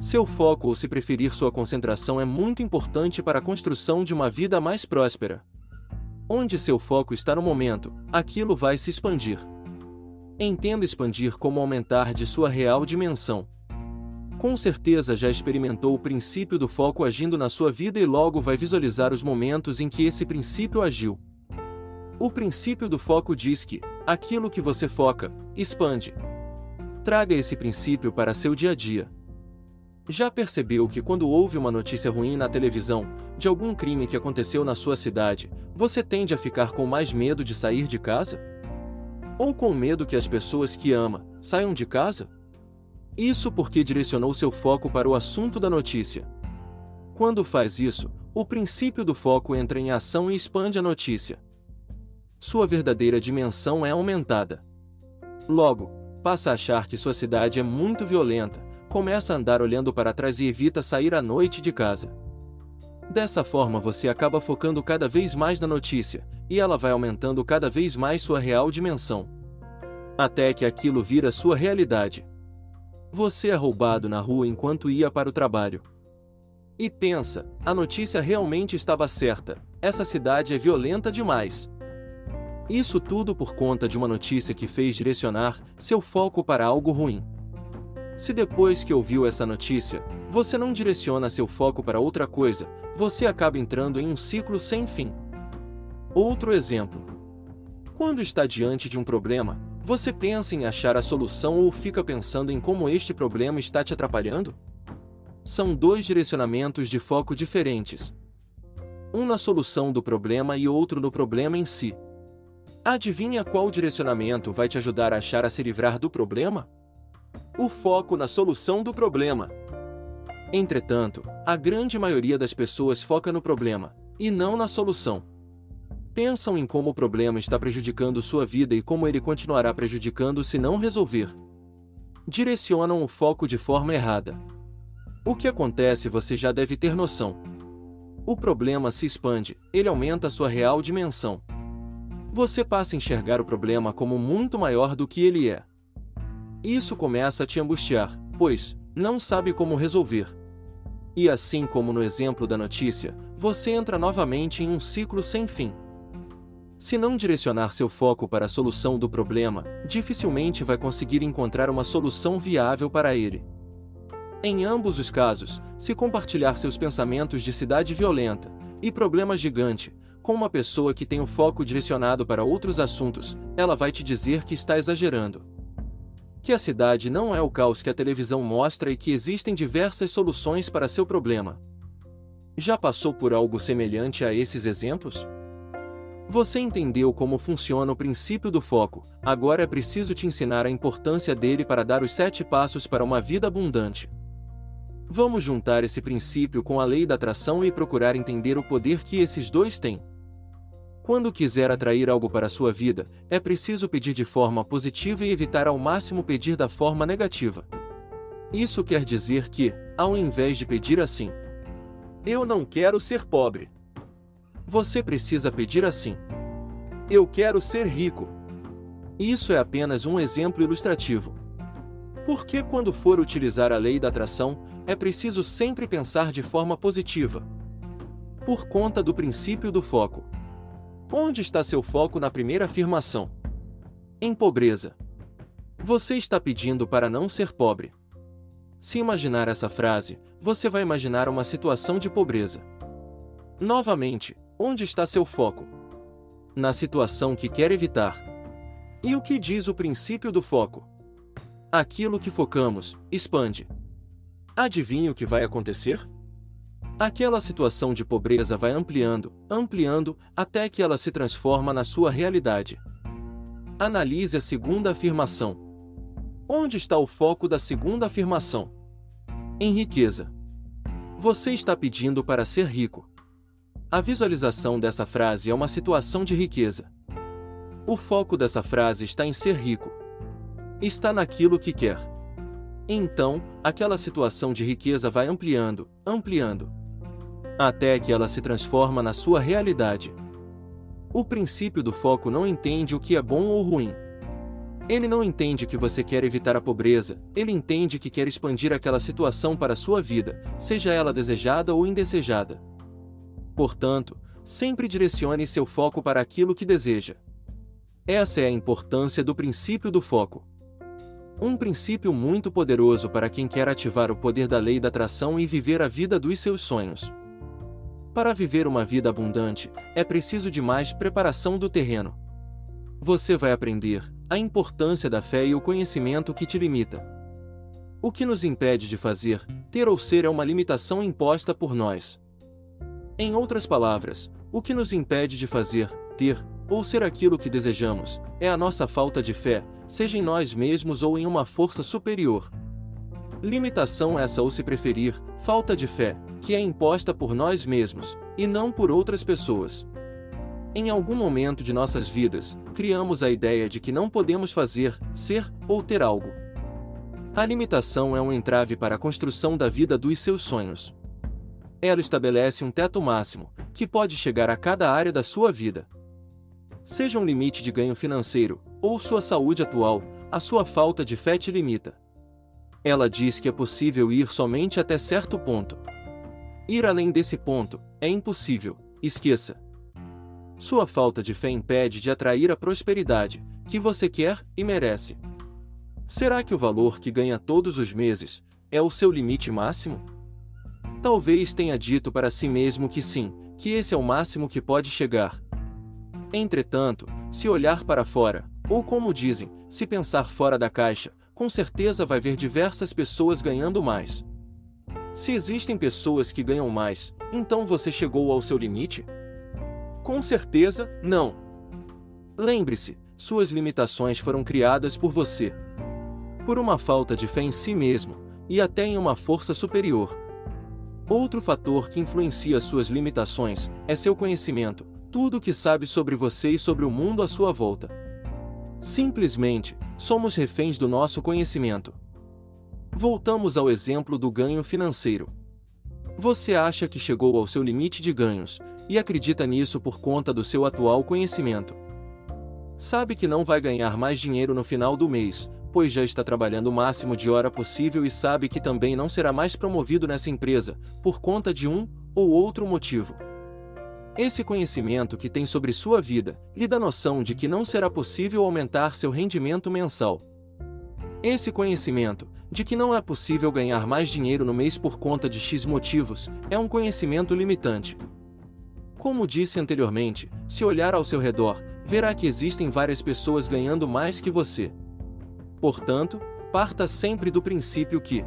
Seu foco ou, se preferir, sua concentração é muito importante para a construção de uma vida mais próspera. Onde seu foco está no momento, aquilo vai se expandir. Entenda expandir como aumentar de sua real dimensão. Com certeza já experimentou o princípio do foco agindo na sua vida e logo vai visualizar os momentos em que esse princípio agiu. O princípio do foco diz que aquilo que você foca, expande. Traga esse princípio para seu dia a dia. Já percebeu que quando houve uma notícia ruim na televisão, de algum crime que aconteceu na sua cidade, você tende a ficar com mais medo de sair de casa? Ou com medo que as pessoas que ama saiam de casa? Isso porque direcionou seu foco para o assunto da notícia. Quando faz isso, o princípio do foco entra em ação e expande a notícia. Sua verdadeira dimensão é aumentada. Logo, passa a achar que sua cidade é muito violenta, começa a andar olhando para trás e evita sair à noite de casa. Dessa forma você acaba focando cada vez mais na notícia, e ela vai aumentando cada vez mais sua real dimensão. Até que aquilo vira sua realidade. Você é roubado na rua enquanto ia para o trabalho. E pensa, a notícia realmente estava certa, essa cidade é violenta demais. Isso tudo por conta de uma notícia que fez direcionar seu foco para algo ruim. Se depois que ouviu essa notícia, você não direciona seu foco para outra coisa, você acaba entrando em um ciclo sem fim. Outro exemplo. Quando está diante de um problema, você pensa em achar a solução ou fica pensando em como este problema está te atrapalhando? São dois direcionamentos de foco diferentes. Um na solução do problema e outro no problema em si. Adivinha qual direcionamento vai te ajudar a achar a se livrar do problema? O foco na solução do problema. Entretanto, a grande maioria das pessoas foca no problema, e não na solução. Pensam em como o problema está prejudicando sua vida e como ele continuará prejudicando se não resolver. Direcionam o foco de forma errada. O que acontece você já deve ter noção. O problema se expande, ele aumenta sua real dimensão. Você passa a enxergar o problema como muito maior do que ele é. Isso começa a te angustiar, pois não sabe como resolver. E assim como no exemplo da notícia, você entra novamente em um ciclo sem fim. Se não direcionar seu foco para a solução do problema, dificilmente vai conseguir encontrar uma solução viável para ele. Em ambos os casos, se compartilhar seus pensamentos de cidade violenta e problema gigante com uma pessoa que tem o foco direcionado para outros assuntos, ela vai te dizer que está exagerando que a cidade não é o caos que a televisão mostra e que existem diversas soluções para seu problema. Já passou por algo semelhante a esses exemplos? Você entendeu como funciona o princípio do foco, agora é preciso te ensinar a importância dele para dar os sete passos para uma vida abundante. Vamos juntar esse princípio com a lei da atração e procurar entender o poder que esses dois têm. Quando quiser atrair algo para a sua vida, é preciso pedir de forma positiva e evitar ao máximo pedir da forma negativa. Isso quer dizer que, ao invés de pedir assim, eu não quero ser pobre. Você precisa pedir assim: Eu quero ser rico. Isso é apenas um exemplo ilustrativo. Porque quando for utilizar a lei da atração, é preciso sempre pensar de forma positiva. Por conta do princípio do foco. Onde está seu foco na primeira afirmação? Em pobreza. Você está pedindo para não ser pobre. Se imaginar essa frase, você vai imaginar uma situação de pobreza. Novamente, onde está seu foco? Na situação que quer evitar. E o que diz o princípio do foco? Aquilo que focamos, expande. Adivinha o que vai acontecer? Aquela situação de pobreza vai ampliando, ampliando, até que ela se transforma na sua realidade. Analise a segunda afirmação. Onde está o foco da segunda afirmação? Em riqueza. Você está pedindo para ser rico. A visualização dessa frase é uma situação de riqueza. O foco dessa frase está em ser rico. Está naquilo que quer. Então, aquela situação de riqueza vai ampliando, ampliando, até que ela se transforma na sua realidade. O princípio do foco não entende o que é bom ou ruim. Ele não entende que você quer evitar a pobreza, ele entende que quer expandir aquela situação para a sua vida, seja ela desejada ou indesejada. Portanto, sempre direcione seu foco para aquilo que deseja. Essa é a importância do princípio do foco. Um princípio muito poderoso para quem quer ativar o poder da lei da atração e viver a vida dos seus sonhos. Para viver uma vida abundante, é preciso de mais preparação do terreno. Você vai aprender a importância da fé e o conhecimento que te limita. O que nos impede de fazer, ter ou ser é uma limitação imposta por nós. Em outras palavras, o que nos impede de fazer, ter ou ser aquilo que desejamos é a nossa falta de fé, seja em nós mesmos ou em uma força superior. Limitação essa ou se preferir, falta de fé, que é imposta por nós mesmos, e não por outras pessoas. Em algum momento de nossas vidas, criamos a ideia de que não podemos fazer, ser ou ter algo. A limitação é um entrave para a construção da vida dos seus sonhos. Ela estabelece um teto máximo, que pode chegar a cada área da sua vida. Seja um limite de ganho financeiro, ou sua saúde atual, a sua falta de fé te limita. Ela diz que é possível ir somente até certo ponto. Ir além desse ponto é impossível, esqueça. Sua falta de fé impede de atrair a prosperidade que você quer e merece. Será que o valor que ganha todos os meses é o seu limite máximo? Talvez tenha dito para si mesmo que sim, que esse é o máximo que pode chegar. Entretanto, se olhar para fora, ou como dizem, se pensar fora da caixa, com certeza vai ver diversas pessoas ganhando mais. Se existem pessoas que ganham mais, então você chegou ao seu limite? Com certeza, não. Lembre-se, suas limitações foram criadas por você. Por uma falta de fé em si mesmo, e até em uma força superior. Outro fator que influencia suas limitações é seu conhecimento, tudo o que sabe sobre você e sobre o mundo à sua volta. Simplesmente, somos reféns do nosso conhecimento. Voltamos ao exemplo do ganho financeiro. Você acha que chegou ao seu limite de ganhos, e acredita nisso por conta do seu atual conhecimento. Sabe que não vai ganhar mais dinheiro no final do mês, pois já está trabalhando o máximo de hora possível e sabe que também não será mais promovido nessa empresa, por conta de um ou outro motivo. Esse conhecimento que tem sobre sua vida lhe dá noção de que não será possível aumentar seu rendimento mensal. Esse conhecimento, de que não é possível ganhar mais dinheiro no mês por conta de X motivos, é um conhecimento limitante. Como disse anteriormente, se olhar ao seu redor, verá que existem várias pessoas ganhando mais que você. Portanto, parta sempre do princípio que: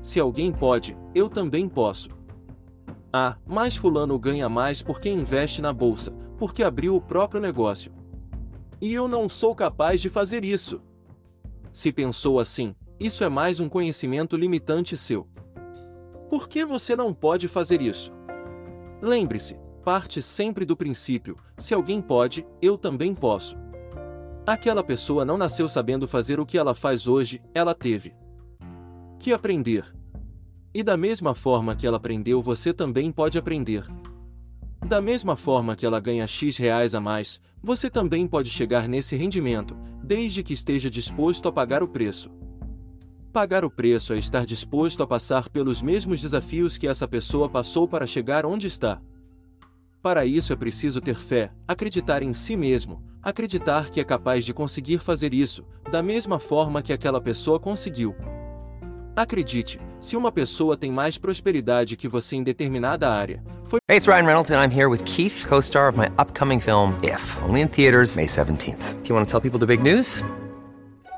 se alguém pode, eu também posso. Ah, mas Fulano ganha mais porque investe na bolsa, porque abriu o próprio negócio. E eu não sou capaz de fazer isso. Se pensou assim, isso é mais um conhecimento limitante seu. Por que você não pode fazer isso? Lembre-se, parte sempre do princípio: se alguém pode, eu também posso. Aquela pessoa não nasceu sabendo fazer o que ela faz hoje, ela teve que aprender. E da mesma forma que ela aprendeu, você também pode aprender. Da mesma forma que ela ganha X reais a mais, você também pode chegar nesse rendimento, desde que esteja disposto a pagar o preço. Pagar o preço é estar disposto a passar pelos mesmos desafios que essa pessoa passou para chegar onde está. Para isso é preciso ter fé, acreditar em si mesmo, acreditar que é capaz de conseguir fazer isso, da mesma forma que aquela pessoa conseguiu. Acredite, se uma pessoa tem mais prosperidade que você em determinada área, foi Hey, it's Ryan Reynolds and I'm here with Keith, co-star of my upcoming film If, only in theaters May 17th. Do you want to tell people the big news?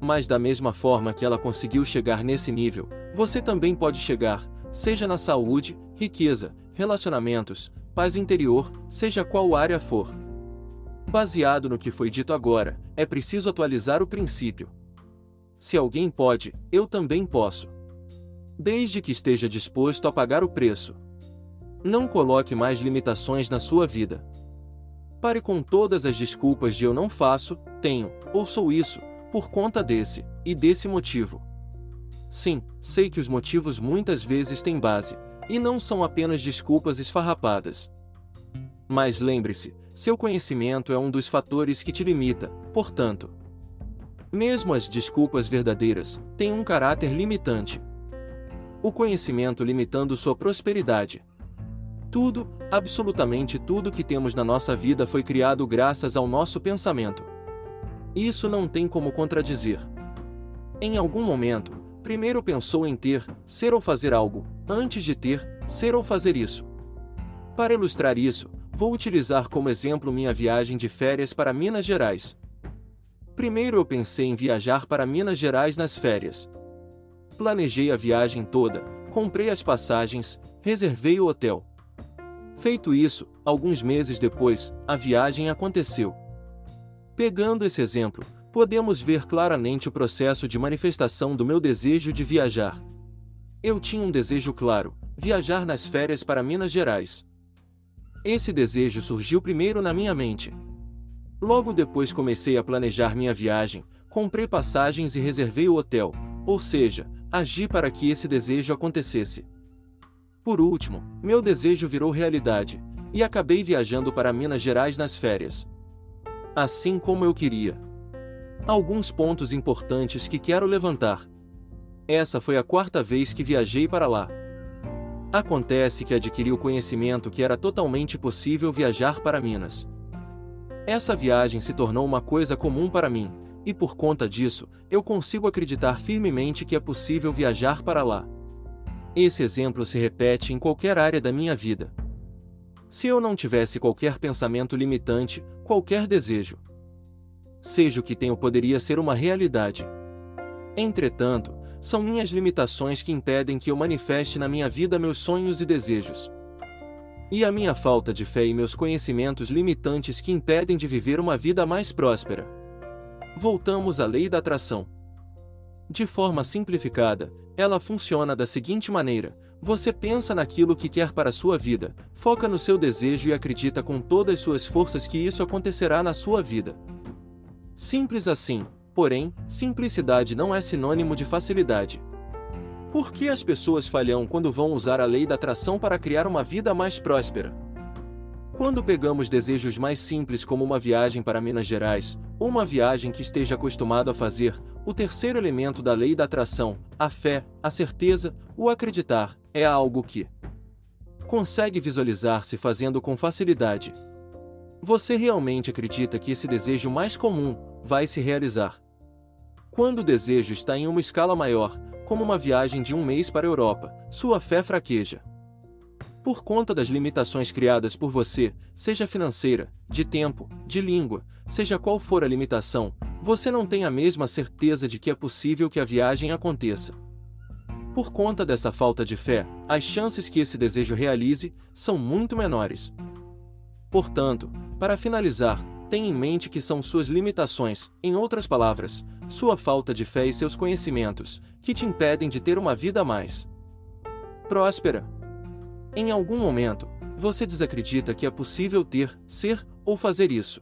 Mas da mesma forma que ela conseguiu chegar nesse nível, você também pode chegar, seja na saúde, riqueza, relacionamentos, paz interior, seja qual área for. Baseado no que foi dito agora, é preciso atualizar o princípio. Se alguém pode, eu também posso. Desde que esteja disposto a pagar o preço. Não coloque mais limitações na sua vida. Pare com todas as desculpas de eu não faço, tenho, ou sou isso, por conta desse e desse motivo. Sim, sei que os motivos muitas vezes têm base, e não são apenas desculpas esfarrapadas. Mas lembre-se, seu conhecimento é um dos fatores que te limita, portanto. Mesmo as desculpas verdadeiras têm um caráter limitante. O conhecimento limitando sua prosperidade. Tudo, absolutamente tudo que temos na nossa vida foi criado graças ao nosso pensamento. Isso não tem como contradizer. Em algum momento, primeiro pensou em ter, ser ou fazer algo, antes de ter, ser ou fazer isso. Para ilustrar isso, vou utilizar como exemplo minha viagem de férias para Minas Gerais. Primeiro eu pensei em viajar para Minas Gerais nas férias. Planejei a viagem toda, comprei as passagens, reservei o hotel. Feito isso, alguns meses depois, a viagem aconteceu. Pegando esse exemplo, podemos ver claramente o processo de manifestação do meu desejo de viajar. Eu tinha um desejo claro: viajar nas férias para Minas Gerais. Esse desejo surgiu primeiro na minha mente. Logo depois comecei a planejar minha viagem, comprei passagens e reservei o hotel, ou seja, agi para que esse desejo acontecesse. Por último, meu desejo virou realidade, e acabei viajando para Minas Gerais nas férias assim como eu queria. Alguns pontos importantes que quero levantar. Essa foi a quarta vez que viajei para lá. Acontece que adquiri o conhecimento que era totalmente possível viajar para Minas. Essa viagem se tornou uma coisa comum para mim, e por conta disso, eu consigo acreditar firmemente que é possível viajar para lá. Esse exemplo se repete em qualquer área da minha vida. Se eu não tivesse qualquer pensamento limitante, qualquer desejo, seja o que tenho, poderia ser uma realidade. Entretanto, são minhas limitações que impedem que eu manifeste na minha vida meus sonhos e desejos. E a minha falta de fé e meus conhecimentos limitantes que impedem de viver uma vida mais próspera. Voltamos à lei da atração. De forma simplificada, ela funciona da seguinte maneira: você pensa naquilo que quer para a sua vida, foca no seu desejo e acredita com todas as suas forças que isso acontecerá na sua vida. Simples assim, porém, simplicidade não é sinônimo de facilidade. Por que as pessoas falham quando vão usar a lei da atração para criar uma vida mais próspera? Quando pegamos desejos mais simples como uma viagem para Minas Gerais, ou uma viagem que esteja acostumado a fazer, o terceiro elemento da lei da atração, a fé, a certeza, o acreditar, é algo que consegue visualizar-se fazendo com facilidade. Você realmente acredita que esse desejo mais comum vai se realizar? Quando o desejo está em uma escala maior, como uma viagem de um mês para a Europa, sua fé fraqueja. Por conta das limitações criadas por você, seja financeira, de tempo, de língua, seja qual for a limitação, você não tem a mesma certeza de que é possível que a viagem aconteça. Por conta dessa falta de fé, as chances que esse desejo realize são muito menores. Portanto, para finalizar, tenha em mente que são suas limitações, em outras palavras, sua falta de fé e seus conhecimentos, que te impedem de ter uma vida mais próspera. Em algum momento, você desacredita que é possível ter, ser ou fazer isso.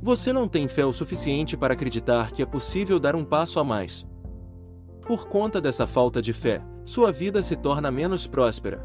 Você não tem fé o suficiente para acreditar que é possível dar um passo a mais. Por conta dessa falta de fé, sua vida se torna menos próspera.